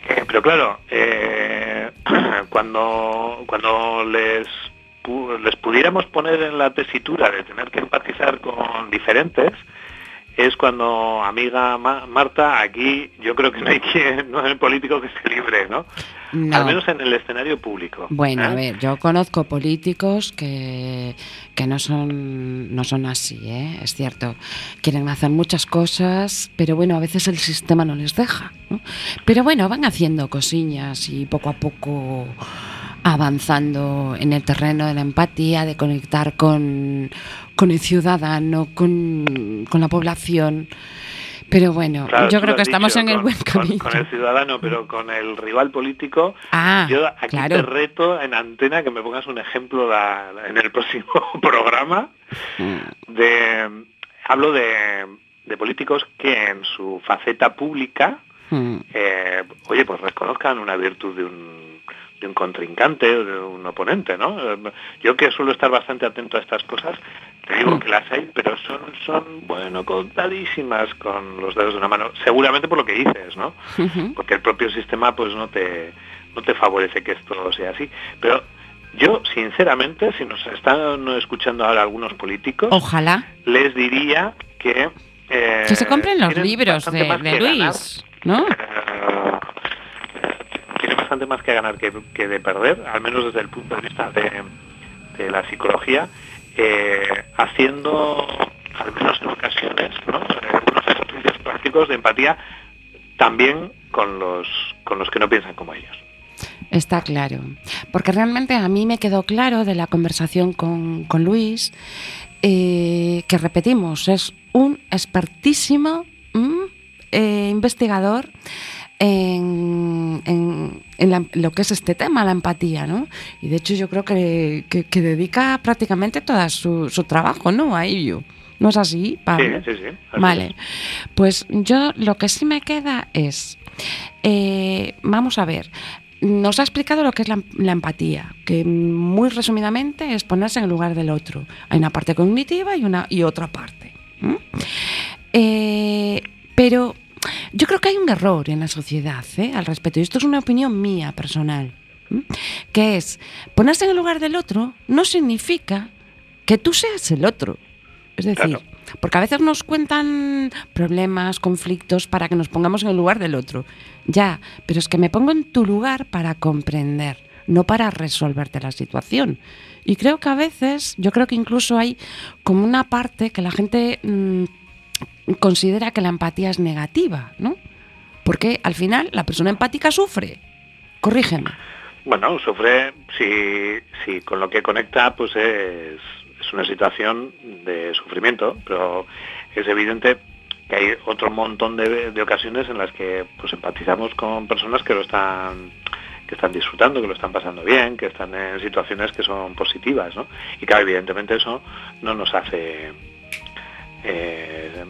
eh, pero claro, eh, cuando, cuando les, les pudiéramos poner en la tesitura de tener que empatizar con diferentes, es cuando, amiga Ma- Marta, aquí yo creo que no hay quien, no hay político que se libre, ¿no? No. Al menos en el escenario público. Bueno, ¿eh? a ver, yo conozco políticos que, que no son no son así, ¿eh? es cierto. Quieren hacer muchas cosas, pero bueno, a veces el sistema no les deja. ¿no? Pero bueno, van haciendo cosillas y poco a poco avanzando en el terreno de la empatía, de conectar con, con el ciudadano, con, con la población. Pero bueno, Claro, yo creo que estamos dicho, en el buen camino. Con, el ciudadano, pero con el rival político, Ah, yo aquí claro. te reto en antena que me pongas un ejemplo la- la- en el próximo programa Mm. de hablo de, de políticos que en su faceta pública Mm. eh, oye pues reconozcan una virtud de un, de un contrincante o de un oponente no Eh, yo que suelo estar bastante atento a estas cosas te digo que las hay pero son son bueno contadísimas con los dedos de una mano seguramente por lo que dices no porque el propio sistema pues no te no te favorece que esto sea así pero yo sinceramente si nos están escuchando ahora algunos políticos Ojalá. les diría que eh, Que se compren los libros de, de ganar. Luis, ¿no? Bastante más que ganar que, de perder, al menos desde el punto de vista de, la psicología, eh, haciendo, al menos en ocasiones, ¿no? Unos ejercicios prácticos de empatía también con los, con los que no piensan como ellos. Está claro. Porque realmente a mí me quedó claro de la conversación con, con Luis eh, que repetimos, es un expertísimo mm, eh, investigador en, en- en la- lo que es este tema, la empatía, ¿no? Y de hecho yo creo que, que- que dedica prácticamente todo su, su trabajo, ¿no? A ello. ¿No es así, Pablo? Sí, sí, sí. así Vale, es. pues yo lo que sí me queda es, eh, vamos a ver, nos ha explicado lo que es la, la empatía, que muy resumidamente es ponerse en el lugar del otro. Hay una parte cognitiva y, una, y otra parte. Eh, pero yo creo que hay un error en la sociedad ¿eh? al respecto, y esto es una opinión mía personal, que es ponerse en el lugar del otro no significa que tú seas el otro. Es decir, Claro. porque a veces nos cuentan problemas, conflictos para que nos pongamos en el lugar del otro. Ya, pero es que me pongo en tu lugar para comprender, no para resolverte la situación. Y creo que a veces, yo creo que incluso hay como una parte que la gente mm, considera que la empatía es negativa, ¿no? Porque al final la persona empática sufre. Corrígeme. Bueno, sufre si, si con lo que conecta pues es, una situación de sufrimiento, pero es evidente que hay otro montón de, de ocasiones en las que pues empatizamos con personas que lo están que están disfrutando, que lo están pasando bien, que están en situaciones que son positivas, ¿no? Y claro, evidentemente eso no nos hace eh,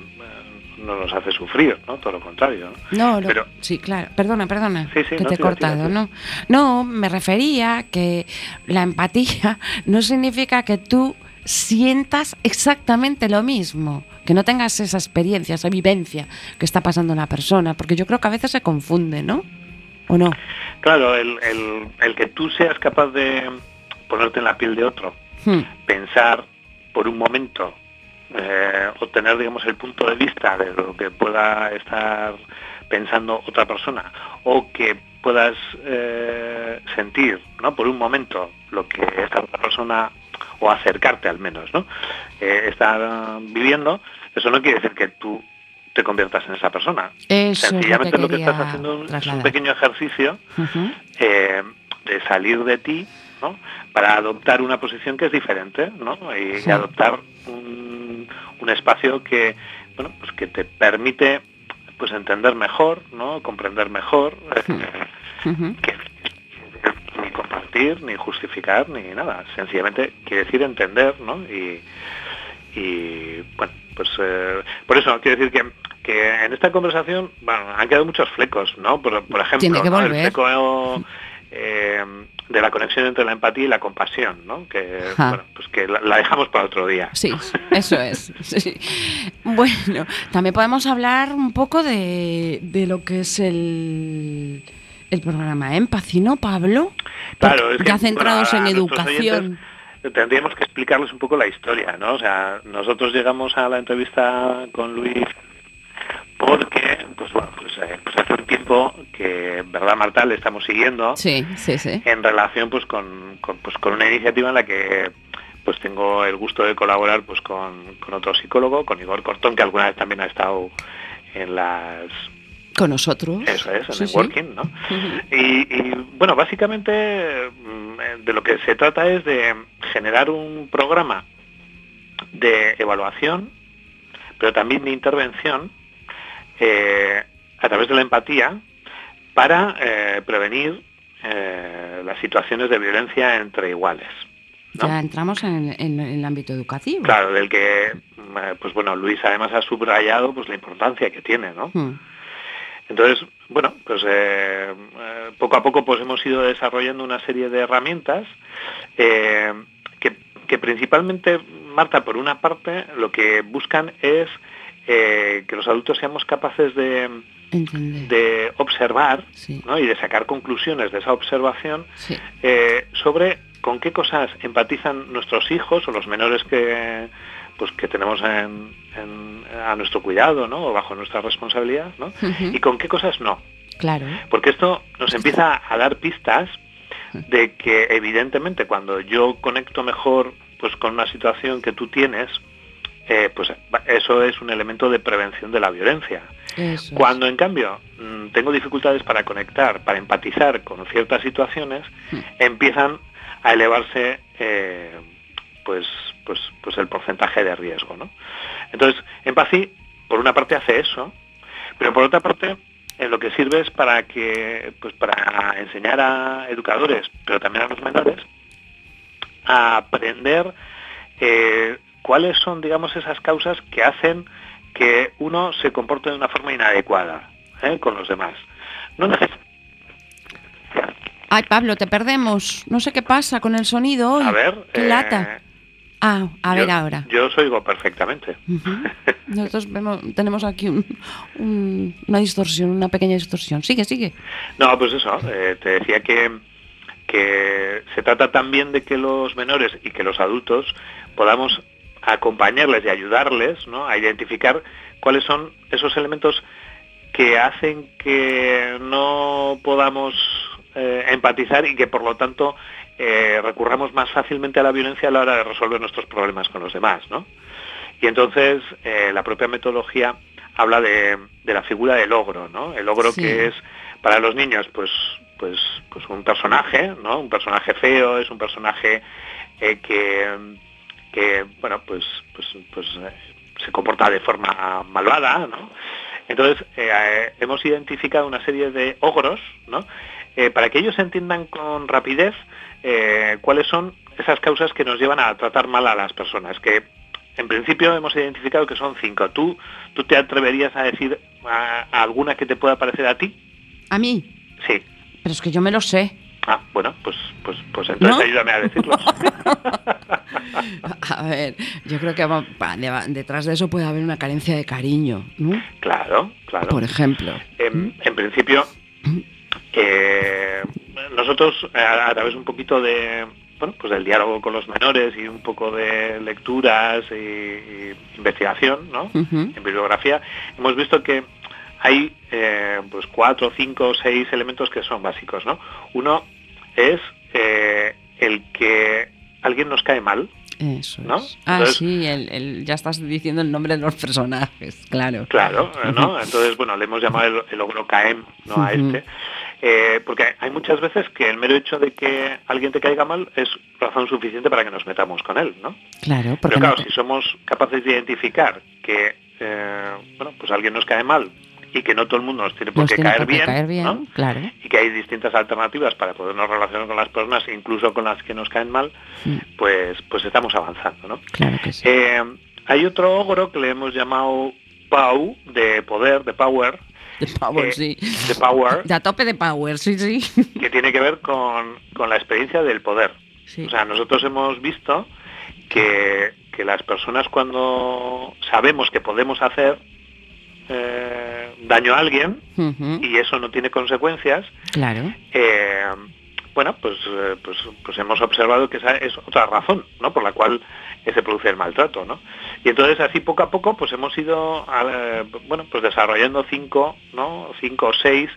no nos hace sufrir, ¿no? Todo lo contrario, ¿no? No, lo- Pero- sí, claro. Perdona, perdona, Sí, sí, que no, te he cortado. ¿no? No, me refería que la empatía no significa que tú sientas exactamente lo mismo, que no tengas esa experiencia, esa vivencia que está pasando en la persona, porque yo creo que a veces se confunde, ¿no? ¿O no? Claro, el, el- el que tú seas capaz de ponerte en la piel de otro, Hmm, pensar por un momento, eh, obtener, digamos, el punto de vista de lo que pueda estar pensando otra persona, o que puedas eh, sentir, ¿no? Por un momento lo que esta otra persona, o acercarte al menos, ¿no? Eh, está viviendo, eso no quiere decir que tú te conviertas en esa persona. Eso es lo que Sencillamente lo que, estás haciendo es un pequeño ejercicio eh, de salir de ti ¿no? para adoptar una posición que es diferente ¿no? y, Sí. y adoptar un, un espacio que bueno pues que te permite pues entender mejor no comprender mejor eh, Ujú. que ni compartir ni justificar ni nada sencillamente quiere decir entender ¿no? y, y bueno pues eh, por eso quiero decir que que en esta conversación bueno, han quedado muchos flecos no por, por ejemplo Tiene que ¿no? el fleco eh, de la conexión entre la empatía y la compasión no que bueno pues que la, la dejamos para otro día Sí, eso es. sí. Bueno, también podemos hablar un poco de, de lo que es el, el programa Empathy, ¿no, Pablo? Claro, es que, ya centrados bueno, en educación. Tendríamos que explicarles un poco la historia, ¿no? O sea, nosotros llegamos a la entrevista con Luis porque, pues bueno, pues, eh, pues hace un tiempo que, ¿verdad, Marta? Le estamos siguiendo Sí, sí, sí. en relación pues con, con, pues, con una iniciativa en la que pues tengo el gusto de colaborar pues con, con otro psicólogo, con Igor Cortón, que alguna vez también ha estado en las Con nosotros. eso es, en Sí, el sí. working, ¿no? Y, y, bueno, básicamente mm, de lo que se trata es de generar un programa de evaluación, pero también de intervención eh, a través de la empatía para eh, prevenir eh, las situaciones de violencia entre iguales. ¿no? Ya entramos en, en- en el ámbito educativo. Claro, del que, pues bueno, Luis además ha subrayado pues la importancia que tiene, ¿no? Hmm. Entonces, bueno, pues eh, poco a poco pues hemos ido desarrollando una serie de herramientas eh, que, que principalmente, Marta, por una parte, lo que buscan es eh, que los adultos seamos capaces de, de observar Sí, ¿no? y de sacar conclusiones de esa observación sí. eh, sobre con qué cosas empatizan nuestros hijos o los menores que pues que tenemos en- en- a nuestro cuidado ¿no? o bajo nuestra responsabilidad ¿no? Y con qué cosas no Claro. porque esto nos empieza a dar pistas de que evidentemente cuando yo conecto mejor pues con una situación que tú tienes eh, pues eso es un elemento de prevención de la violencia Eso es. cuando en cambio mm, tengo dificultades para conectar, para empatizar con ciertas situaciones, Hmm. empiezan a elevarse eh, pues, pues, pues el porcentaje de riesgo. ¿no? Entonces, Empathy, por una parte hace eso, pero por otra parte en lo que sirve es para que, pues para enseñar a educadores, pero también a los menores, a aprender eh, cuáles son, digamos, esas causas que hacen que uno se comporte de una forma inadecuada ¿eh? con los demás. No Ay, Pablo, te perdemos. No sé qué pasa con el sonido hoy. a ver, Qué eh, lata. Ah, a ver ahora. Yo os oigo perfectamente. Nosotros vemos, tenemos aquí un- un- una distorsión, una pequeña distorsión. Sigue, sigue. No, pues eso, eh, te decía que, que se trata también de que los menores y que los adultos podamos acompañarles y ayudarles ¿no? a identificar cuáles son esos elementos que hacen que no podamos eh, empatizar y que por lo tanto eh, recurramos más fácilmente a la violencia a la hora de resolver nuestros problemas con los demás. ¿no? Y entonces eh, la propia metodología habla de, de la figura del ogro, ¿no? El ogro Sí. que es para los niños pues pues pues un personaje, ¿no? Un personaje feo, es un personaje eh, que que bueno pues pues pues eh, se comporta de forma malvada, ¿no? Entonces eh, eh, hemos identificado una serie de ogros, ¿no? Eh, para que ellos entiendan con rapidez eh, cuáles son esas causas que nos llevan a tratar mal a las personas, que en principio hemos identificado que son cinco. ¿Tú, tú te atreverías a decir a- a alguna que te pueda parecer a ti? A mí. Sí. Pero es que yo me lo sé. Ah, bueno, pues, pues, pues entonces ¿No? ayúdame a decirlo. A ver, yo creo que va- va- de- detrás de eso puede haber una carencia de cariño, ¿no? claro, claro. Por ejemplo. En, en principio, eh, nosotros eh, a, a través un poquito de bueno, pues del diálogo con los menores y un poco de lecturas y, y investigación, ¿no? En bibliografía, hemos visto que hay eh, pues cuatro, cinco, seis elementos que son básicos, ¿no? Uno es eh, el que alguien nos cae mal, Eso ¿No? es. Ah, Entonces- sí, el, el- ya estás diciendo el nombre de los personajes, claro. Claro, ¿no? Entonces, bueno, le hemos llamado el, el ogro Caem, ¿no? A este. Eh, porque hay muchas veces que el mero hecho de que alguien te caiga mal es razón suficiente para que nos metamos con él, ¿no? Claro, porque Pero claro, no- si somos capaces de identificar que, eh, bueno, pues alguien nos cae mal y que no todo el mundo nos tiene por nos qué tiene caer por qué bien, caer bien, ¿no? claro. y que hay distintas alternativas para podernos relacionar con las personas, incluso con las que nos caen mal, pues, pues estamos avanzando, ¿no? Claro que sí. Eh, hay otro ogro que le hemos llamado Pau, de poder, de power, De Power, eh, sí. de power, De a tope de Power, sí, sí. que tiene que ver con, con la experiencia del poder. Sí. O sea, nosotros hemos visto que, que las personas cuando sabemos que podemos hacer eh, daño a alguien y eso no tiene consecuencias, Claro. eh, bueno, pues, eh, pues, pues hemos observado que esa es otra razón, ¿no? Por la cual se produce el maltrato, ¿no? Y entonces así poco a poco, pues hemos ido, eh, bueno, pues desarrollando cinco, ¿no? Cinco o seis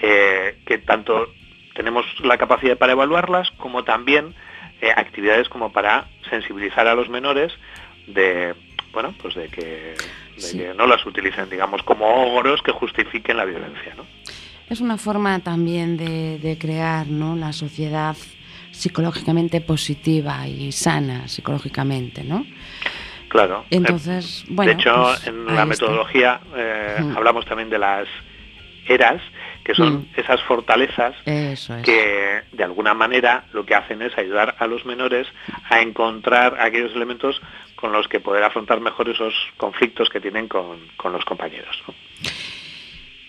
eh, que tanto tenemos la capacidad para evaluarlas como también eh, actividades como para sensibilizar a los menores de, bueno, pues de que, de que no las utilicen, digamos, como ogros que justifiquen la violencia, ¿no? Es una forma también de, de crear ¿no? la sociedad psicológicamente positiva y sana psicológicamente, ¿no? Claro. Eh, Entonces, bueno. de hecho, pues, en la está. metodología eh, Mm. hablamos también de las eras, que son Mm. esas fortalezas Eso es. que de alguna manera lo que hacen es ayudar a los menores a encontrar aquellos elementos con los que poder afrontar mejor esos conflictos que tienen con, con los compañeros. ¿no?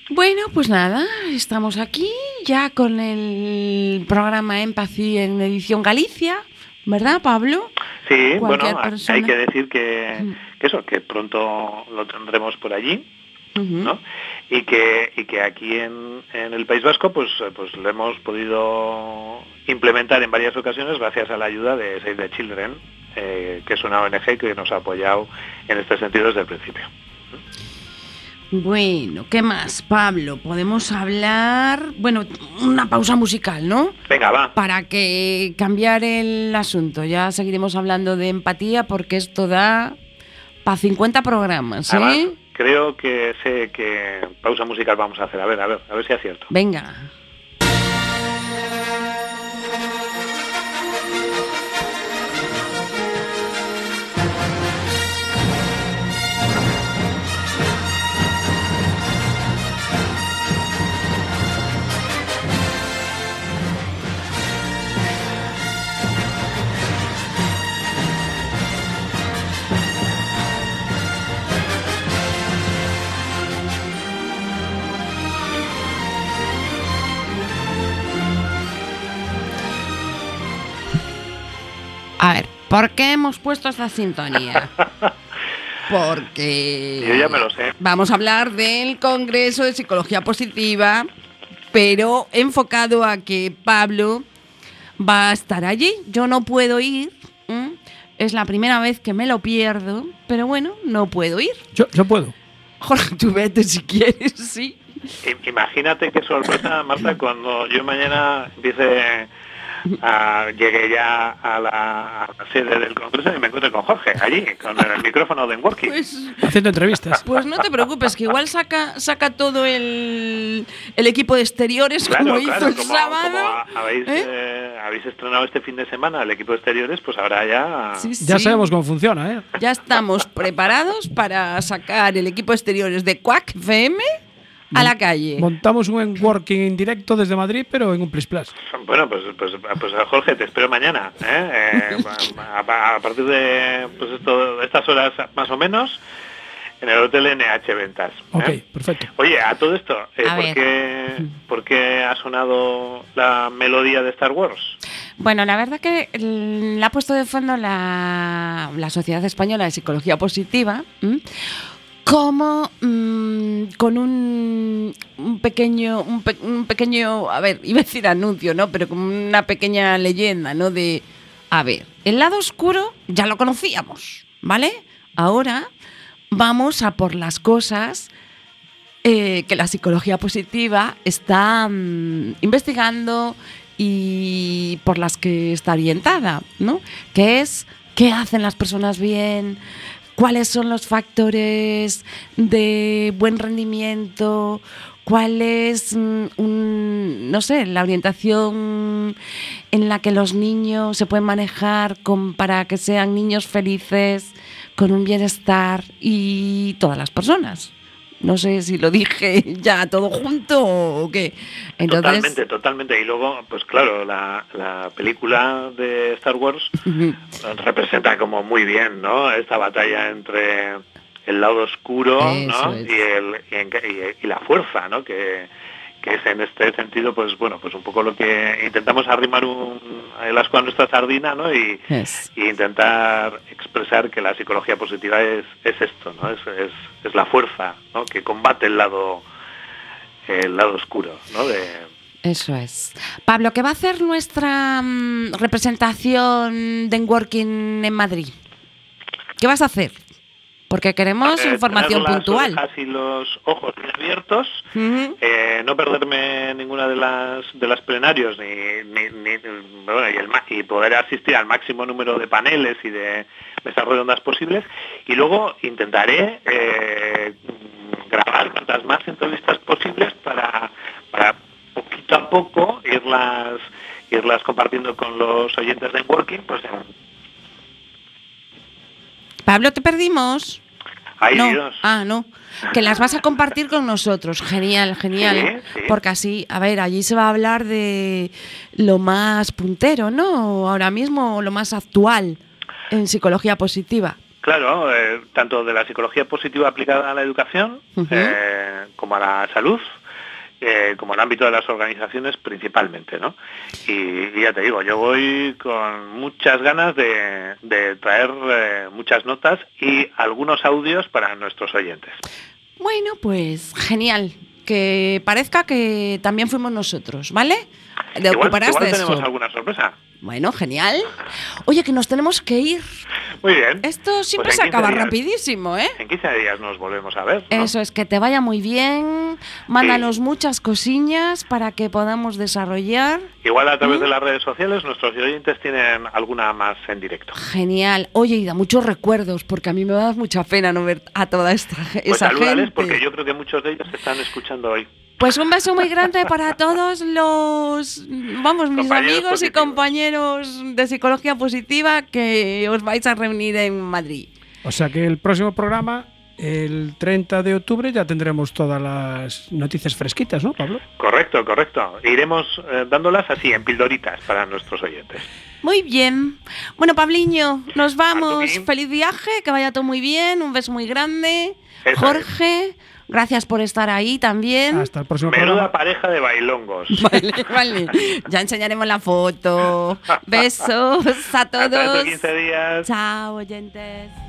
Bueno, pues nada, estamos aquí ya con el programa Empathy en edición Galicia, ¿verdad, Pablo? Sí, bueno, persona. hay que decir que, que eso, que pronto lo tendremos por allí. ¿no? y que y que aquí en, en el País Vasco pues pues lo hemos podido implementar en varias ocasiones gracias a la ayuda de Save the Children eh, que es una ONG que nos ha apoyado en este sentido desde el principio Bueno, ¿qué más, Pablo? Podemos hablar, bueno, una pausa musical, ¿no? venga va Para que cambiar el asunto. Ya seguiremos hablando de empatía porque esto da para 50 programas, ¿eh? Además, creo que sé que pausa musical vamos a hacer a ver a ver a ver si es cierto Venga. ¿Por qué hemos puesto esta sintonía? Porque Yo ya me lo sé. vamos a hablar del Congreso de Psicología Positiva, pero enfocado a que Pablo va a estar allí. Yo no puedo ir. Es la primera vez que me lo pierdo, pero bueno, no puedo ir. Yo, yo puedo. Jorge, tú vete si quieres, sí. Imagínate qué sorpresa, Marta, cuando yo mañana empiece a, llegue ya a la, a la sede del Congreso y me encuentre con Jorge, allí, con el micrófono de Working. Pues, Haciendo entrevistas. pues no te preocupes, que igual saca, saca todo el, el equipo de exteriores como hizo el como, sábado. como habéis, ¿eh? eh, habéis estrenado este fin de semana el equipo de exteriores, pues ahora ya... Sí, Ya sabemos cómo funciona, ¿eh? Ya estamos preparados para sacar el equipo exteriores de Quack FM a la calle. Montamos un working en directo desde Madrid, pero en un Plis Plus. Bueno, pues, pues, pues Jorge, te espero mañana. ¿eh? Eh, a, partir de pues esto, estas horas más o menos en el Hotel NH Ventas. ¿eh? Ok, perfecto. Oye, a todo esto, eh, A ¿por, qué, por qué ha sonado la melodía de Star Wars? Bueno, la verdad que la ha puesto de fondo la, la Sociedad Española de Psicología Positiva, ¿m? Como mm, con un, pequeño, un, pe- pequeño, a ver, iba a decir anuncio, ¿no? Pero como una pequeña leyenda, ¿no? De, a ver, el lado oscuro ya lo conocíamos, ¿vale? Ahora vamos a por las cosas eh, que la psicología positiva está mm, investigando y por las que está orientada, ¿no? Que es qué hacen las personas bien, cuáles son los factores de buen rendimiento, cuál es mm, un, no sé, la orientación en la que los niños se pueden manejar con- para que sean niños felices, con un bienestar y todas las personas. No sé si lo dije ya todo junto o qué. Entonces, Totalmente, totalmente. Y luego, pues claro, la, la película de Star Wars representa como muy bien, ¿no? Esta batalla entre el lado oscuro, ¿no? Y, el, y, y- y la fuerza, ¿no? Que es en este sentido, pues bueno, pues un poco lo que intentamos arrimar un, el asco a nuestra sardina, ¿no? Y, intentar expresar que la psicología positiva es, es esto, ¿no? Es, es, es la fuerza, ¿no? Que combate el lado el lado oscuro, ¿no? De, Eso es. Pablo, ¿qué va a hacer nuestra mm, representación de Working en Madrid? ¿Qué vas a hacer? Porque queremos Eh, información puntual. y los ojos bien abiertos, eh, no perderme ninguna de las de las plenarios ni, ni- ni- bueno, y, el ma- y poder asistir al máximo número de paneles y de mesas redondas posibles y luego intentaré eh, grabar cuantas más entrevistas posibles para, para poquito a poco irlas irlas compartiendo con los oyentes de Working pues en, Pablo, ¿te perdimos? ay no. Dios Ah, no. Que las vas a compartir con nosotros. Genial, genial. Sí, sí. Porque así, a ver, allí se va a hablar de lo más puntero, ¿no? Ahora mismo, lo más actual en psicología positiva. Claro, eh, tanto de la psicología positiva aplicada a la educación eh, como a la salud, eh, como al ámbito de las organizaciones principalmente, ¿no? Y, y ya te digo, yo voy con muchas ganas de, de traer eh, muchas notas y algunos audios para nuestros oyentes. Bueno, pues genial. Que parezca que también fuimos nosotros, ¿vale? Te Igual, ocuparás igual de tenemos alguna sorpresa. Bueno, genial. Oye, que nos tenemos que ir. Muy bien. Esto siempre Pues se en 15 acaba días. rapidísimo, ¿eh? En 15 días nos volvemos a ver. ¿no? Eso es, que te vaya muy bien. Mándanos muchas cosillas para que podamos desarrollar. Igual a través ¿Mm? de las redes sociales nuestros oyentes tienen alguna más en directo. Genial. Oye, y da muchos recuerdos, porque a mí me da mucha pena no ver a toda esta Pues esa gente. porque yo creo que muchos de ellos están escuchando hoy. Pues un beso muy grande para todos los, vamos, mis Compañeros amigos y compañeros de psicología positiva que os vais a reunir en Madrid. O sea que el próximo programa, el 30 de octubre, ya tendremos todas las noticias fresquitas, ¿no, Pablo? Correcto, correcto. Iremos eh, dándolas así, en pildoritas para nuestros oyentes. Muy bien. Bueno, Pabliño, nos vamos. Feliz viaje, que vaya todo muy bien. Un beso muy grande. Eso Jorge, gracias por estar ahí también. Hasta el próximo Menuda programa. pareja de bailongos. Vale, vale. Ya enseñaremos la foto. Besos a Hasta todos. 15 días. Chao, oyentes.